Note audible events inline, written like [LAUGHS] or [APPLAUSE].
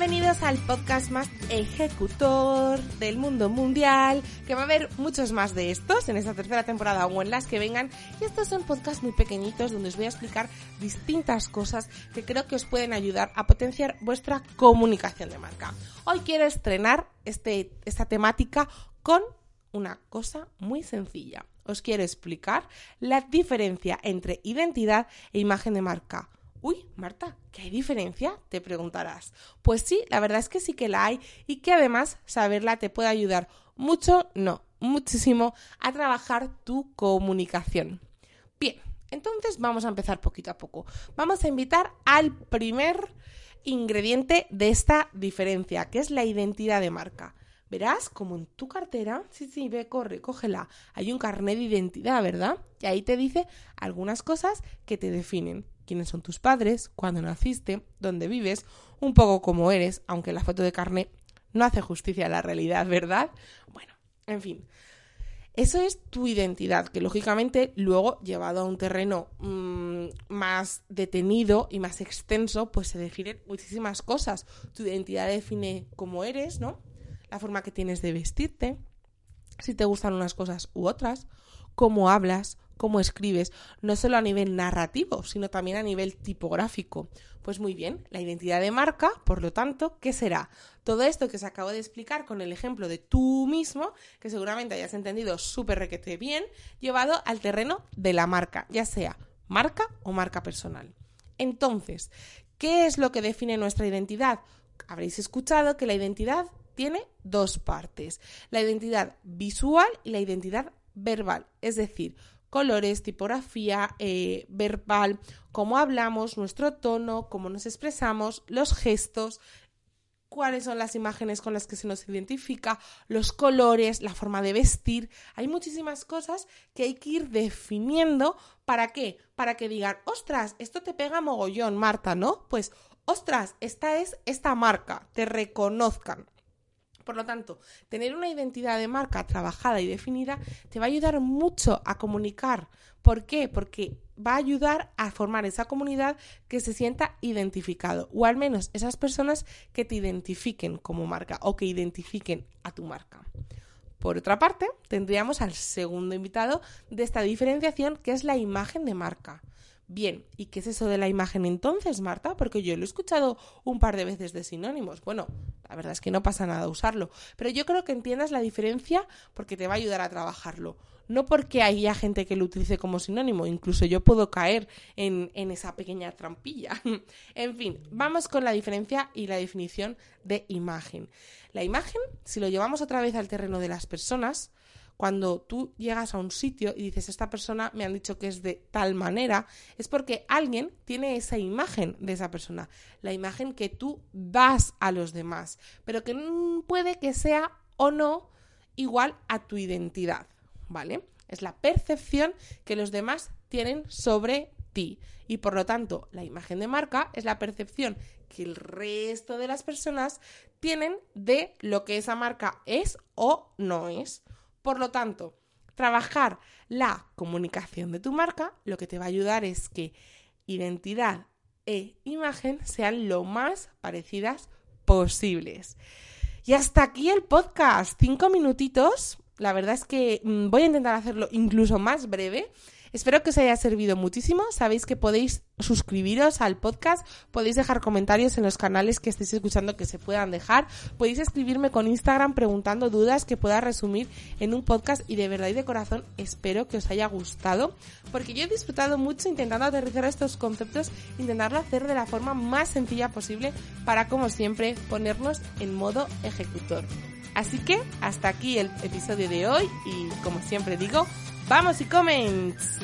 Bienvenidos al podcast más ejecutor del mundo mundial, que va a haber muchos más de estos en esta tercera temporada o en las que vengan. Y estos son podcasts muy pequeñitos donde os voy a explicar distintas cosas que creo que os pueden ayudar a potenciar vuestra comunicación de marca. Hoy quiero estrenar este, esta temática con una cosa muy sencilla. Os quiero explicar la diferencia entre identidad e imagen de marca. Uy, Marta, ¿qué hay diferencia? Te preguntarás. Pues sí, la verdad es que sí que la hay y que además saberla te puede ayudar mucho, no, muchísimo a trabajar tu comunicación. Bien, entonces vamos a empezar poquito a poco. Vamos a invitar al primer ingrediente de esta diferencia, que es la identidad de marca. Verás como en tu cartera, sí, sí, ve, corre, cógela, hay un carnet de identidad, ¿verdad? Y ahí te dice algunas cosas que te definen quiénes son tus padres, cuándo naciste, dónde vives, un poco cómo eres, aunque la foto de carne no hace justicia a la realidad, ¿verdad? Bueno, en fin. Eso es tu identidad, que lógicamente luego, llevado a un terreno mmm, más detenido y más extenso, pues se definen muchísimas cosas. Tu identidad define cómo eres, ¿no? La forma que tienes de vestirte, si te gustan unas cosas u otras, cómo hablas, cómo escribes, no solo a nivel narrativo, sino también a nivel tipográfico. Pues muy bien, la identidad de marca, por lo tanto, ¿qué será? Todo esto que os acabo de explicar con el ejemplo de tú mismo, que seguramente hayas entendido súper requete bien, llevado al terreno de la marca, ya sea marca o marca personal. Entonces, ¿qué es lo que define nuestra identidad? Habréis escuchado que la identidad tiene dos partes, la identidad visual y la identidad verbal, es decir, colores, tipografía, eh, verbal, cómo hablamos, nuestro tono, cómo nos expresamos, los gestos, cuáles son las imágenes con las que se nos identifica, los colores, la forma de vestir. Hay muchísimas cosas que hay que ir definiendo. ¿Para qué? Para que digan, ostras, esto te pega mogollón, Marta, ¿no? Pues, ostras, esta es esta marca, te reconozcan. Por lo tanto, tener una identidad de marca trabajada y definida te va a ayudar mucho a comunicar. ¿Por qué? Porque va a ayudar a formar esa comunidad que se sienta identificado, o al menos esas personas que te identifiquen como marca o que identifiquen a tu marca. Por otra parte, tendríamos al segundo invitado de esta diferenciación, que es la imagen de marca. Bien, ¿y qué es eso de la imagen entonces, Marta? Porque yo lo he escuchado un par de veces de sinónimos. Bueno, la verdad es que no pasa nada usarlo, pero yo creo que entiendas la diferencia porque te va a ayudar a trabajarlo. No porque haya gente que lo utilice como sinónimo, incluso yo puedo caer en, en esa pequeña trampilla. [LAUGHS] en fin, vamos con la diferencia y la definición de imagen. La imagen, si lo llevamos otra vez al terreno de las personas, cuando tú llegas a un sitio y dices, esta persona me han dicho que es de tal manera, es porque alguien tiene esa imagen de esa persona, la imagen que tú das a los demás, pero que puede que sea o no igual a tu identidad, ¿vale? Es la percepción que los demás tienen sobre ti. Y por lo tanto, la imagen de marca es la percepción que el resto de las personas tienen de lo que esa marca es o no es. Por lo tanto, trabajar la comunicación de tu marca lo que te va a ayudar es que identidad e imagen sean lo más parecidas posibles. Y hasta aquí el podcast. Cinco minutitos. La verdad es que mm, voy a intentar hacerlo incluso más breve. Espero que os haya servido muchísimo. Sabéis que podéis suscribiros al podcast, podéis dejar comentarios en los canales que estéis escuchando que se puedan dejar, podéis escribirme con Instagram preguntando dudas que pueda resumir en un podcast y de verdad y de corazón espero que os haya gustado porque yo he disfrutado mucho intentando aterrizar estos conceptos, intentarlo hacer de la forma más sencilla posible para como siempre ponernos en modo ejecutor. Así que hasta aquí el episodio de hoy y como siempre digo, ¡vamos y comments!